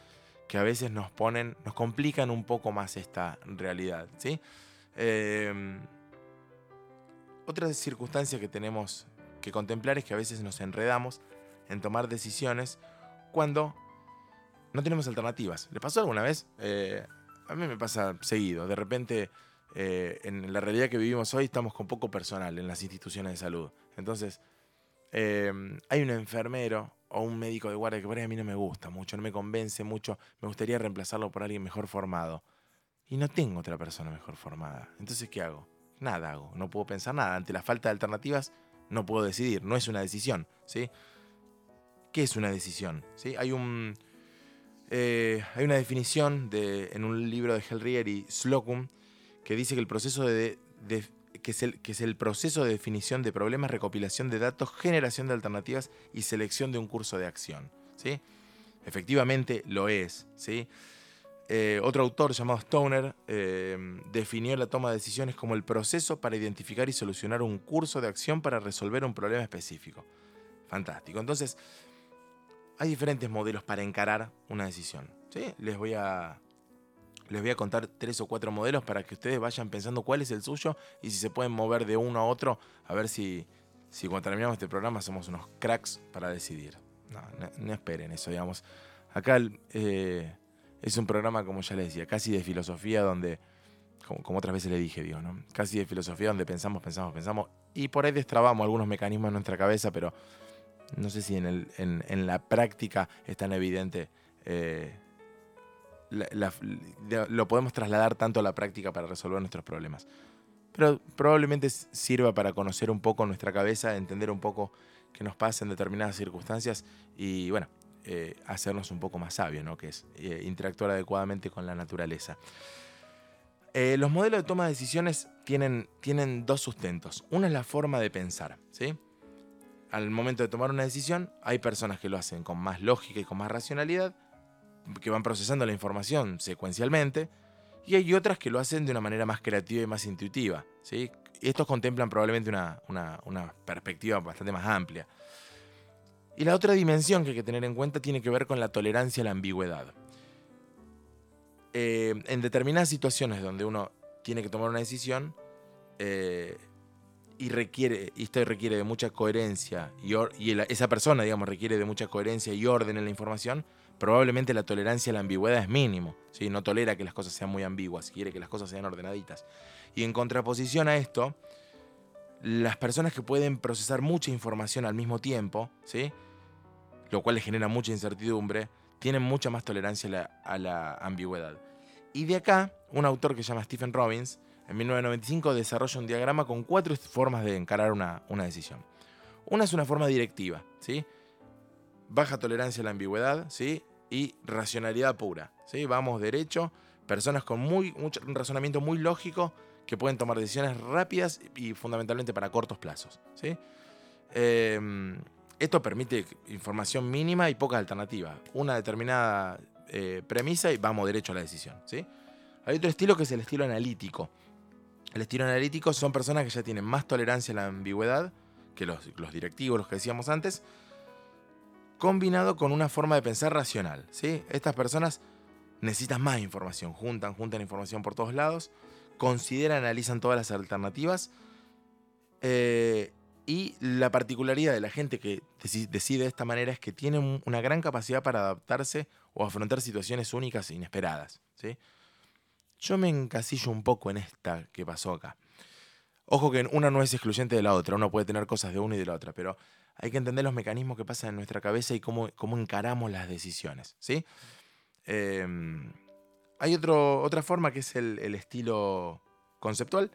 A: que a veces nos ponen, nos complican un poco más esta realidad. ¿sí? Eh, otra circunstancia que tenemos que contemplar es que a veces nos enredamos en tomar decisiones cuando no tenemos alternativas. ¿Le pasó alguna vez? Eh, a mí me pasa seguido. De repente, eh, en la realidad que vivimos hoy, estamos con poco personal en las instituciones de salud. Entonces, eh, hay un enfermero o un médico de guardia que por ahí a mí no me gusta mucho, no me convence mucho, me gustaría reemplazarlo por alguien mejor formado. Y no tengo otra persona mejor formada. Entonces, ¿qué hago? nada hago, no puedo pensar nada. Ante la falta de alternativas, no puedo decidir, no es una decisión. ¿sí? ¿Qué es una decisión? ¿Sí? Hay, un, eh, hay una definición de, en un libro de Hellrier y Slocum que dice que el proceso de, que es, el, proceso de definición de problemas, recopilación de datos, generación de alternativas y selección de un curso de acción. ¿sí? Efectivamente lo es. ¿sí? Eh, otro autor llamado Stoner eh, definió la toma de decisiones como el proceso para identificar y solucionar un curso de acción para resolver un problema específico. Fantástico. Entonces, hay diferentes modelos para encarar una decisión. ¿sí? Les, voy a, les voy a contar tres o cuatro modelos para que ustedes vayan pensando cuál es el suyo y si se pueden mover de uno a otro, a ver si, si cuando terminamos este programa somos unos cracks para decidir. No, no, esperen eso, digamos. Acá... Eh, es un programa, como ya les decía, casi de filosofía donde, como, otras veces le dije, digo, ¿no? Casi de filosofía donde pensamos, pensamos, pensamos. Y por ahí destrabamos algunos mecanismos en nuestra cabeza, pero no sé si en, en, la práctica es tan evidente. Eh, lo podemos trasladar tanto a la práctica para resolver nuestros problemas. Pero probablemente sirva para conocer un poco nuestra cabeza, entender un poco qué nos pasa en determinadas circunstancias y bueno, eh, hacernos un poco más sabios, ¿no? que es eh, interactuar adecuadamente con la naturaleza. Eh, los modelos de toma de decisiones tienen, tienen dos sustentos. Uno es la forma de pensar. ¿sí? Al momento de tomar una decisión, hay personas que lo hacen con más lógica y con más racionalidad, que van procesando la información secuencialmente, y hay otras que lo hacen de una manera más creativa y más intuitiva. ¿sí? estos contemplan probablemente una, una- una perspectiva bastante más amplia. Y la otra dimensión que hay que tener en cuenta tiene que ver con la tolerancia a la ambigüedad. Eh, en determinadas situaciones donde uno tiene que tomar una decisión eh, y requiere y esto requiere de mucha coherencia y, y esa persona digamos requiere de mucha coherencia y orden en la información probablemente la tolerancia a la ambigüedad es mínimo ¿sí? no tolera que las cosas sean muy ambiguas quiere que las cosas sean ordenaditas y en contraposición a esto las personas que pueden procesar mucha información al mismo tiempo ¿sí? lo cual les genera mucha incertidumbre tienen mucha más tolerancia a la, ambigüedad y de acá un autor que se llama Stephen Robbins en 1995 desarrolla un diagrama con cuatro formas de encarar una, una decisión. Una es una forma directiva, ¿sí? Baja tolerancia a la ambigüedad, ¿sí? Y racionalidad pura, ¿sí? Vamos derecho, personas con muy, mucho- un razonamiento muy lógico que pueden tomar decisiones rápidas y fundamentalmente para cortos plazos, ¿sí? Eh, esto permite información mínima y poca alternativa. Una determinada eh, premisa y vamos derecho a la decisión, ¿sí? Hay otro estilo que es el estilo analítico. El estilo analítico son personas que ya tienen más tolerancia a la ambigüedad que los, los directivos, los que decíamos antes, combinado con una forma de pensar racional. ¿sí? Estas personas necesitan más información, juntan, juntan información por todos lados, consideran, analizan todas las alternativas. eh, y la particularidad de la gente que deci- decide de esta manera es que tiene un- una gran capacidad para adaptarse o afrontar situaciones únicas e inesperadas. ¿sí? Yo me encasillo un poco en esta que pasó acá. Ojo que una no es excluyente de la otra, uno puede tener cosas de una y de la otra, pero hay que entender los mecanismos que pasan en nuestra cabeza y cómo, cómo encaramos las decisiones. ¿sí? Eh, hay otro, otra forma que es el, el estilo conceptual,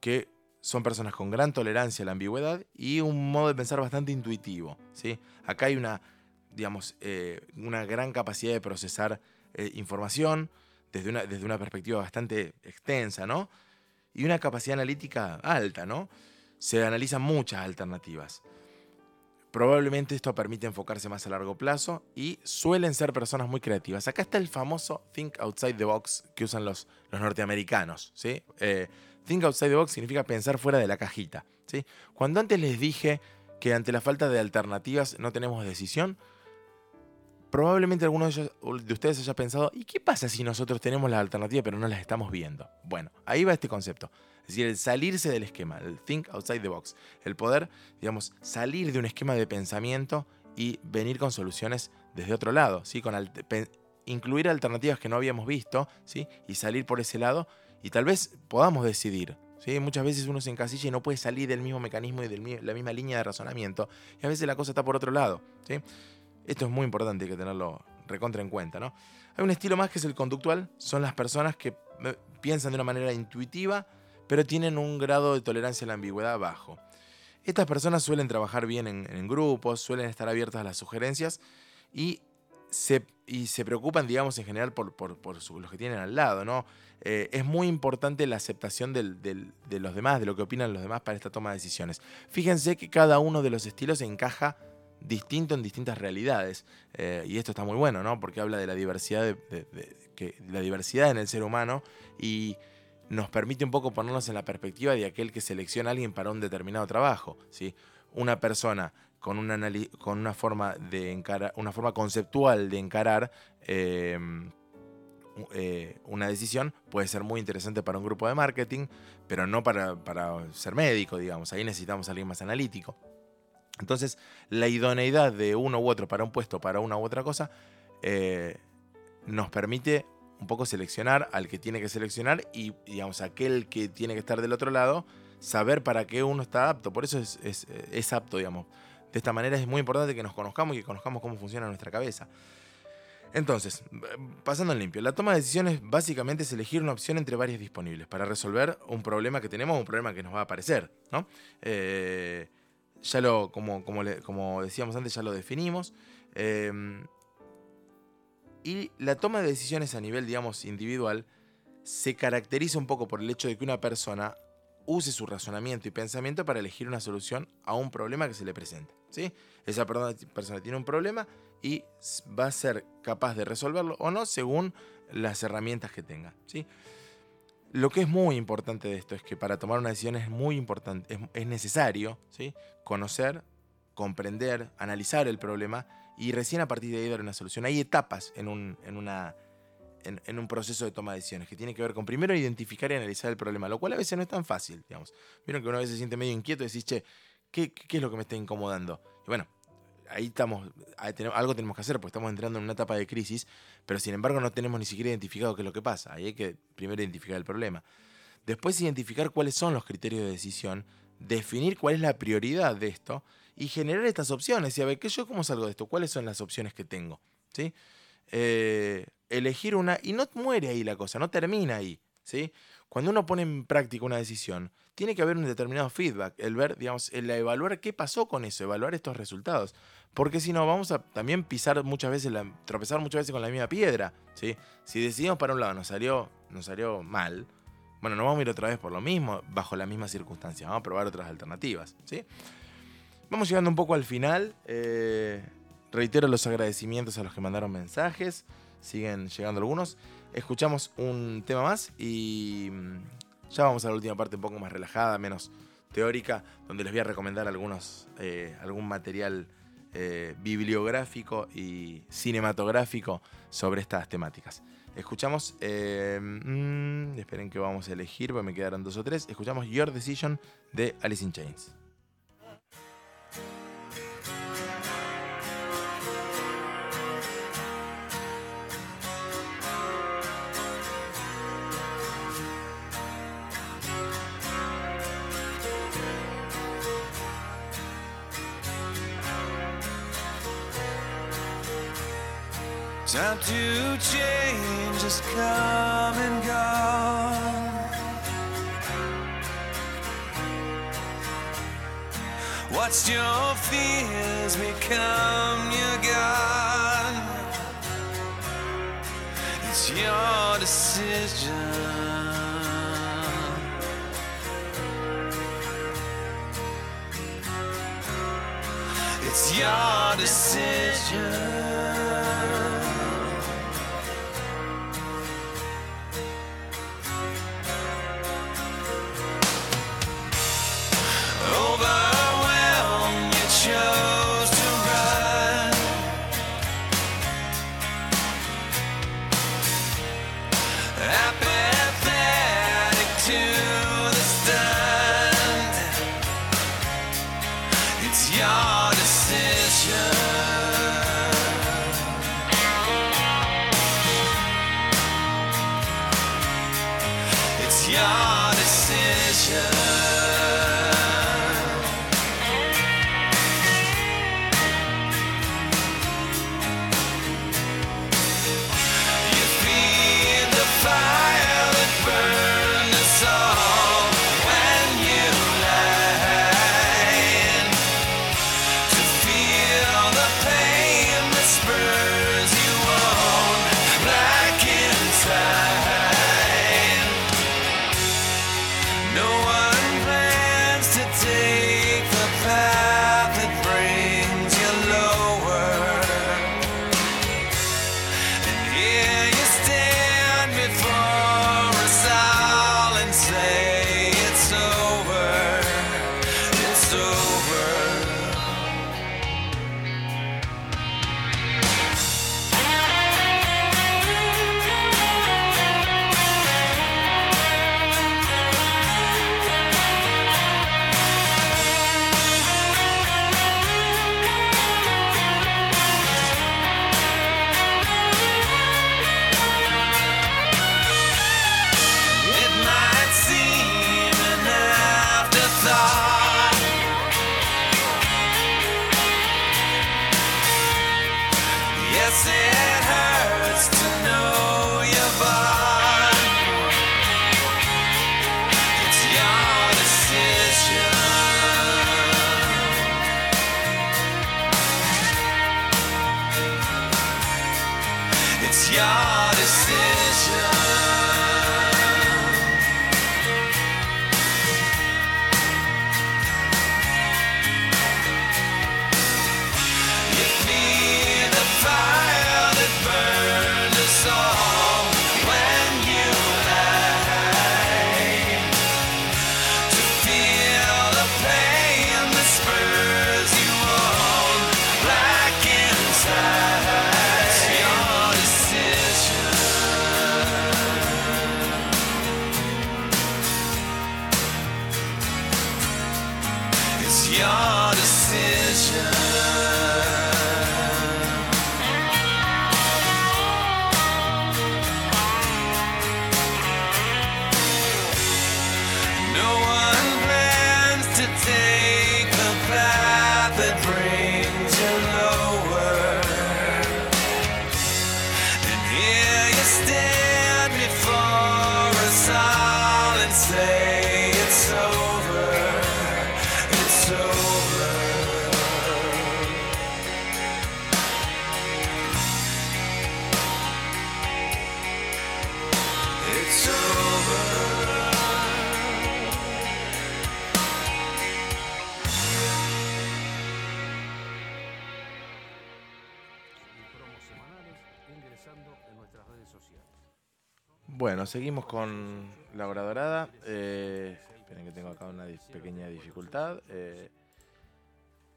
A: que son personas con gran tolerancia a la ambigüedad y un modo de pensar bastante intuitivo. ¿sí? Acá hay una, digamos, eh, una gran capacidad de procesar eh, información desde una, desde una perspectiva bastante extensa, ¿no? Y una capacidad analítica alta, ¿no? Se analizan muchas alternativas. Probablemente esto permite enfocarse más a largo plazo y suelen ser personas muy creativas. Acá está el famoso Think Outside the Box que usan los, los norteamericanos. ¿sí? Eh, think Outside the Box significa pensar fuera de la cajita. ¿sí? Cuando antes les dije que ante la falta de alternativas no tenemos decisión, probablemente alguno de, de ustedes haya pensado, ¿y qué pasa si nosotros tenemos las alternativas pero no las estamos viendo? Bueno, ahí va este concepto. Es decir, el salirse del esquema, el think outside the box. El poder, digamos, salir de un esquema de pensamiento y venir con soluciones desde otro lado, ¿sí? Con incluir alternativas que no habíamos visto, ¿sí? Y salir por ese lado y tal vez podamos decidir. ¿sí? Muchas veces uno se encasilla y no puede salir del mismo mecanismo y de la misma línea de razonamiento. Y a veces la cosa está por otro lado. ¿sí? Esto es muy importante, que tenerlo recontra en cuenta. ¿no? Hay un estilo más que es el conductual. Son las personas que eh, piensan de una manera intuitiva, pero tienen un grado de tolerancia a la ambigüedad bajo. Estas personas suelen trabajar bien en, grupos, suelen estar abiertas a las sugerencias y se, y se preocupan, digamos, en general por, por- por los que tienen al lado, ¿no? Eh, es muy importante la aceptación del- del- de los demás, de lo que opinan los demás para esta toma de decisiones. Fíjense que cada uno de los estilos encaja distinto en distintas realidades. Eh, y esto está muy bueno, ¿no? Porque habla de la diversidad, de- que, la diversidad en el ser humano y nos permite un poco ponernos en la perspectiva de aquel que selecciona a alguien para un determinado trabajo. ¿sí? Una persona con una, con una forma de una forma conceptual de encarar u- eh, una decisión puede ser muy interesante para un grupo de marketing, pero no para, para ser médico, digamos. Ahí necesitamos a alguien más analítico. Entonces, la idoneidad de uno u otro para un puesto, para una u otra cosa, eh, nos permite un poco seleccionar al que tiene que seleccionar y, digamos, aquel que tiene que estar del otro lado, saber para qué uno está apto. Por eso es, es- apto, digamos. De esta manera es muy importante que nos conozcamos y que conozcamos cómo funciona nuestra cabeza. Entonces, pasando en limpio, la toma de decisiones básicamente es elegir una opción entre varias disponibles para resolver un problema que tenemos un problema que nos va a aparecer. ¿no? Eh, ya lo, como, como, como decíamos antes, ya lo definimos. Eh, y la toma de decisiones a nivel, digamos, individual se caracteriza un poco por el hecho de que una persona use su razonamiento y pensamiento para elegir una solución a un problema que se le presenta. ¿sí? Esa persona, tiene un problema y va a ser capaz de resolverlo o no según las herramientas que tenga. Lo que es muy importante de esto es que para tomar una decisión es muy importante, es, es necesario conocer, comprender, analizar el problema y recién a partir de ahí dar una solución. Hay etapas en un, en una, en, un proceso de toma de decisiones que tiene que ver con primero identificar y analizar el problema, lo cual a veces no es tan fácil, digamos. Vieron que una vez se siente medio inquieto y decís, che, ¿qué, qué es lo que me está incomodando? Bueno, ahí estamos, algo tenemos que hacer, porque estamos entrando en una etapa de crisis, pero sin embargo no tenemos ni siquiera identificado qué es lo que pasa. Ahí hay que primero identificar el problema. Después identificar cuáles son los criterios de decisión, definir cuál es la prioridad de esto y generar estas opciones. Y a ver, ¿qué yo cómo salgo de esto? ¿Cuáles son las opciones que tengo? ¿Sí? Eh, elegir una, y no muere ahí la cosa, no termina ahí. ¿sí? Cuando uno pone en práctica una decisión, tiene que haber un determinado feedback, el ver, digamos, el evaluar qué pasó con eso, evaluar estos resultados. Porque si no, vamos a también pisar muchas veces, tropezar muchas veces con la misma piedra. ¿sí? Si decidimos para un lado, nos salió, nos salió mal, bueno, no vamos a ir otra vez por lo mismo, bajo las mismas circunstancias, vamos a probar otras alternativas. ¿sí? Vamos llegando un poco al final. eh, reitero los agradecimientos a los que mandaron mensajes. Siguen llegando algunos. Escuchamos un tema más y mm, ya vamos a la última parte un poco más relajada, menos teórica, donde les voy a recomendar algunos, eh, algún material eh, bibliográfico y cinematográfico sobre estas temáticas. Escuchamos, mm, esperen que vamos a elegir, porque me quedaron dos o tres. Escuchamos Your Decision de Alice in Chains.
C: Time to change has come and gone. Watched your fears become your God. It's your decision. It's your decision.
A: Seguimos con la hora dorada. Eh, esperen que tengo acá una pequeña dificultad. Eh,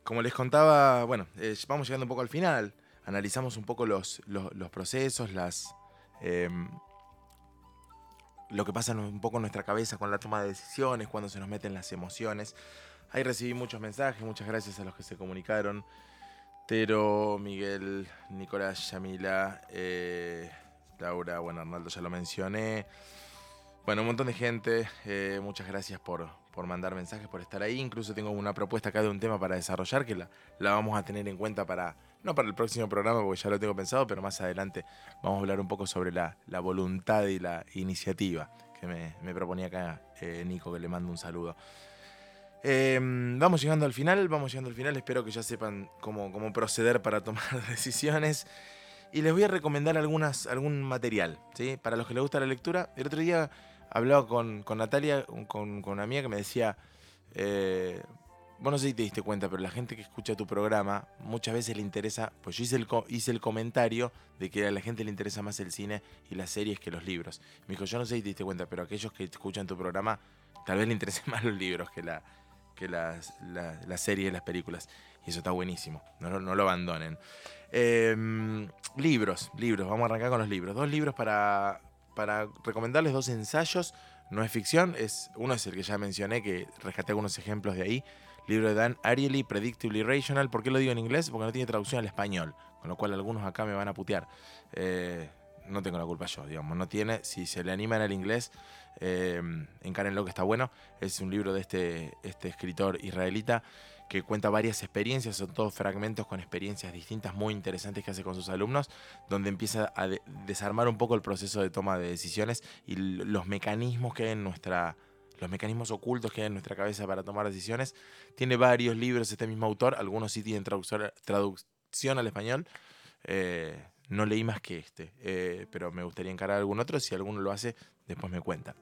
A: como les contaba, bueno, eh, vamos llegando un poco al final. Analizamos un poco los, procesos, las em, lo que pasa un poco en nuestra cabeza con la toma de decisiones, cuando se nos meten las emociones. Ahí recibí muchos mensajes, muchas gracias a los que se comunicaron. Tero, Miguel, Nicolás, Yamila, Laura, bueno, Arnaldo ya lo mencioné. Bueno, un montón de gente. eh, muchas gracias por, por mandar mensajes, por estar ahí. Incluso tengo una propuesta acá de un tema para desarrollar que la, la vamos a tener en cuenta para, no para el próximo programa, porque ya lo tengo pensado, pero más adelante vamos a hablar un poco sobre la, la voluntad y la iniciativa que me, me proponía acá eh, Nico, que le mando un saludo. Eh, vamos llegando al final, vamos llegando al final. Espero que ya sepan cómo, cómo proceder para tomar decisiones. Y les voy a recomendar algunas, algún material, ¿sí? Para los que les gusta la lectura. El otro día hablaba con, con Natalia, con, con una amiga que me decía, eh, vos no sé si te diste cuenta, pero la gente que escucha tu programa muchas veces le interesa, pues yo hice el, hice el comentario de que a la gente le interesa más el cine y las series que los libros. Me dijo, yo no sé si te diste cuenta, pero aquellos que escuchan tu programa tal vez le interesen más los libros que, la, que las, la- las series y las películas. Y eso está buenísimo, no, lo- lo abandonen. Eh, libros, libros, vamos a arrancar con los libros. Dos libros para, para recomendarles, dos ensayos. No es ficción, es, uno es el que ya mencioné, que rescaté algunos ejemplos de ahí. Libro de Dan Ariely, Predictably Rational. ¿Por qué lo digo en inglés? Porque no tiene traducción al español. Con lo cual algunos acá me van a putear. Eh, no tengo la culpa yo, digamos. No tiene. Si se le animan al inglés, eh, encárenlo que está bueno. Es un libro de este, este escritor israelita que cuenta varias experiencias, son todos fragmentos con experiencias distintas muy interesantes que hace con sus alumnos, donde empieza a de- desarmar un poco el proceso de toma de decisiones y los mecanismos que en nuestra los mecanismos ocultos que hay en nuestra cabeza para tomar decisiones. Tiene varios libros este mismo autor, algunos sí tienen traducción, traducción al español. Eh, no leí más que este, eh, pero me gustaría encarar algún otro. Si alguno lo hace, después me cuenta.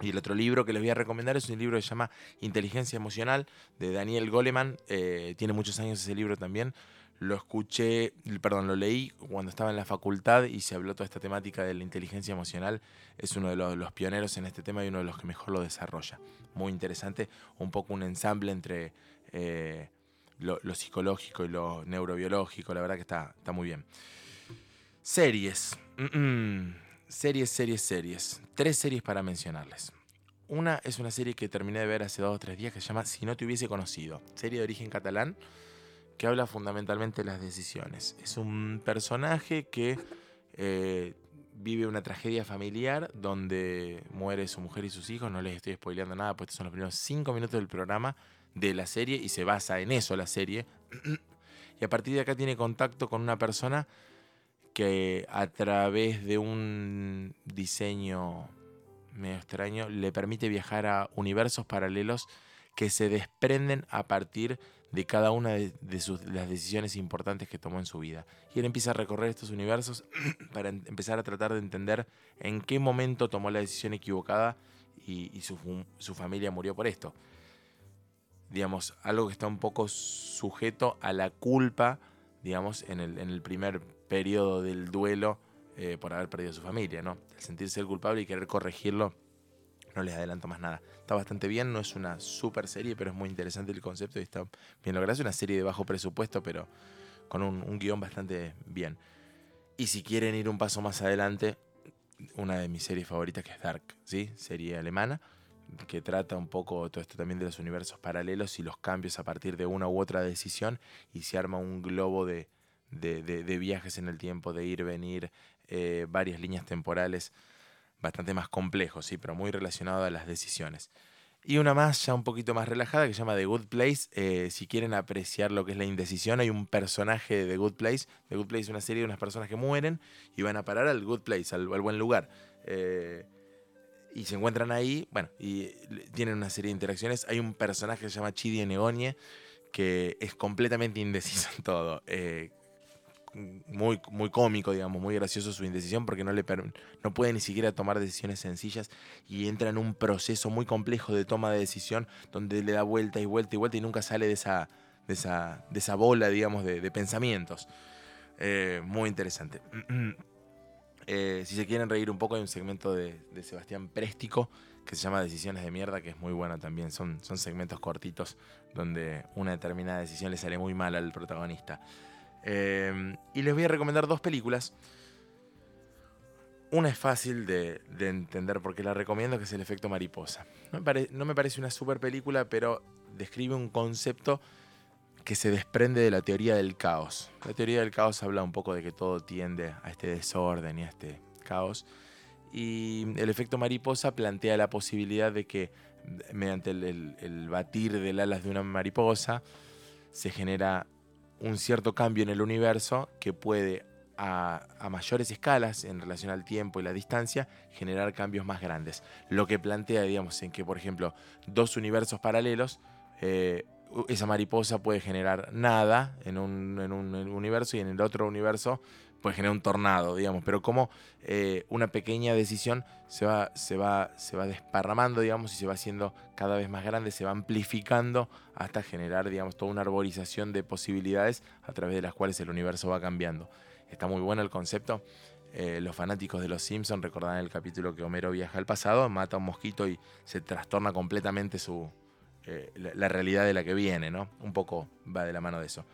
A: Y el otro libro que les voy a recomendar es un libro que se llama Inteligencia Emocional de Daniel Goleman. Eh, tiene muchos años ese libro también. Lo escuché, perdón, lo leí cuando estaba en la facultad y se habló toda esta temática de la inteligencia emocional. Es uno de los, pioneros en este tema y uno de los que mejor lo desarrolla. Muy interesante, un poco un ensamble entre eh, lo, psicológico y lo neurobiológico. La verdad que está, está muy bien. Series. Series, series, series. Tres series para mencionarles. Una es una serie que terminé de ver hace dos o tres días que se llama Si no te hubiese conocido. Serie de origen catalán que habla fundamentalmente de las decisiones. Es un personaje que eh, vive una tragedia familiar donde muere su mujer y sus hijos. No les estoy spoileando nada, pues estos son los primeros cinco minutos del programa de la serie y se basa en eso la serie. y a partir de acá tiene contacto con una persona que a través de un diseño medio extraño le permite viajar a universos paralelos que se desprenden a partir de cada una de, las decisiones importantes que tomó en su vida. Y él empieza a recorrer estos universos para em- empezar a tratar de entender en qué momento tomó la decisión equivocada y, su familia murió por esto. Digamos, algo que está un poco sujeto a la culpa, digamos, en el, en el primer periodo del duelo eh, por haber perdido a su familia, ¿no? El sentirse el culpable y querer corregirlo, no les adelanto más nada. Está bastante bien, no es una super serie, pero es muy interesante el concepto y está bien logrado. Es una serie de bajo presupuesto, pero con un, un guion bastante bien. Y si quieren ir un paso más adelante, una de mis series favoritas que es Dark, ¿sí? Serie alemana, que trata un poco todo esto también de los universos paralelos y los cambios a partir de una u otra decisión y se arma un globo de, de, de- de viajes en el tiempo, de ir, venir, eh, varias líneas temporales, bastante más complejo, sí, pero muy relacionado a las decisiones. Y una más, ya un poquito más relajada, que se llama The Good Place. Eh, si quieren apreciar lo que es la indecisión, hay un personaje de The Good Place. The Good Place es una serie de unas personas que mueren y van a parar al Good Place, al, buen lugar. Eh, y se encuentran ahí, bueno, y tienen una serie de interacciones. Hay un personaje que se llama Chidi Negonie, que es completamente indeciso en todo. Muy, muy cómico, digamos, muy gracioso su indecisión porque no, le no puede ni siquiera tomar decisiones sencillas y entra en un proceso muy complejo de toma de decisión donde le da vuelta y vuelta y vuelta y nunca sale de esa, de esa, de esa bola, digamos, de, de pensamientos. Eh, muy interesante. Eh, si se quieren reír un poco, hay un segmento de, de Sebastián Préstico que se llama Decisiones de Mierda, que es muy bueno también. Son, son segmentos cortitos donde una determinada decisión le sale muy mal al protagonista. Eh, y les voy a recomendar dos películas. Una es fácil de, de entender porque la recomiendo, que es El efecto mariposa. No me, pare- no me parece una super película, pero describe un concepto que se desprende de la teoría del caos. La teoría del caos habla un poco de que todo tiende a este desorden y a este caos. Y el efecto mariposa plantea la posibilidad de que mediante el, el- el batir del alas de una mariposa se genera un cierto cambio en el universo que puede a, mayores escalas en relación al tiempo y la distancia generar cambios más grandes. Lo que plantea, digamos, en que, por ejemplo, dos universos paralelos, eh, esa mariposa puede generar nada en un, en un universo y en el otro universo puede generar un tornado, digamos, pero como eh, una pequeña decisión se va, se, va, se va desparramando, digamos, y se va haciendo cada vez más grande, se va amplificando hasta generar, digamos, toda una arborización de posibilidades a través de las cuales el universo va cambiando. Está muy bueno el concepto. Eh, los fanáticos de los Simpsons recordarán el capítulo que Homero viaja al pasado, mata a un mosquito y se trastorna completamente su, eh, la realidad de la que viene, ¿no? Un poco va de la mano de eso.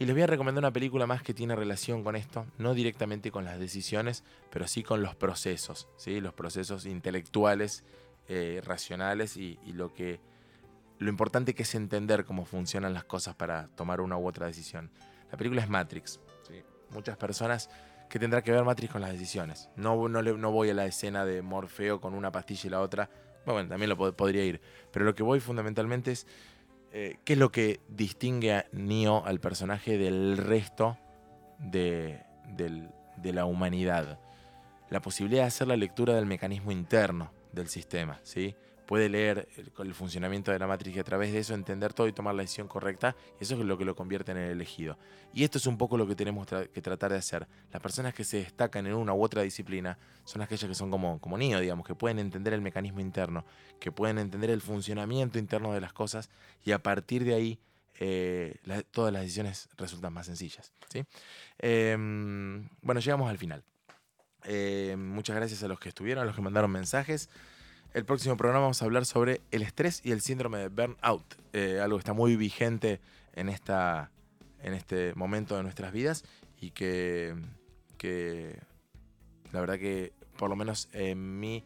A: Y les voy a recomendar una película más que tiene relación con esto, no directamente con las decisiones, pero sí con los procesos, ¿sí? los procesos intelectuales, eh, racionales y, lo que lo importante que es entender cómo funcionan las cosas para tomar una u otra decisión. La película es Matrix. Muchas personas que tendrá que ver Matrix con las decisiones. No, no, no voy a la escena de Morfeo con una pastilla y la otra. Bueno, también lo pod- podría ir. Pero lo que voy fundamentalmente es eh, qué es lo que distingue a Neo, al personaje, del resto de, de la humanidad. La posibilidad de hacer la lectura del mecanismo interno del sistema, ¿sí? Puede leer el, funcionamiento de la matriz y a través de eso entender todo y tomar la decisión correcta, eso es lo que lo convierte en el elegido. Y esto es un poco lo que tenemos que tratar de hacer. Las personas que se destacan en una u otra disciplina son aquellas que son como, como Neo, digamos, que pueden entender el mecanismo interno, que pueden entender el funcionamiento interno de las cosas, y a partir de ahí eh, todas las decisiones resultan más sencillas. ¿sí? Em, bueno, llegamos al final. Eh, muchas gracias a los que estuvieron, a los que mandaron mensajes. El próximo programa vamos a hablar sobre el estrés y el síndrome de burnout, eh, algo que está muy vigente en, esta, en este momento de nuestras vidas y que, que la verdad que por lo menos en mi,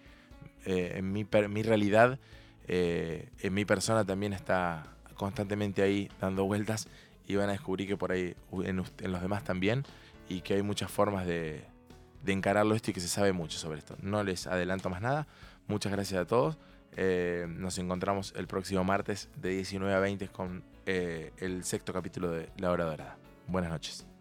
A: eh, en mi, mi realidad, eh, en mi persona también está constantemente ahí dando vueltas y van a descubrir que por ahí en, en los demás también y que hay muchas formas de, de encararlo esto y que se sabe mucho sobre esto. No les adelanto más nada. Muchas gracias a todos. Eh, nos encontramos el próximo martes de 19 a 20 con eh, el sexto capítulo de La Hora Dorada. Buenas noches.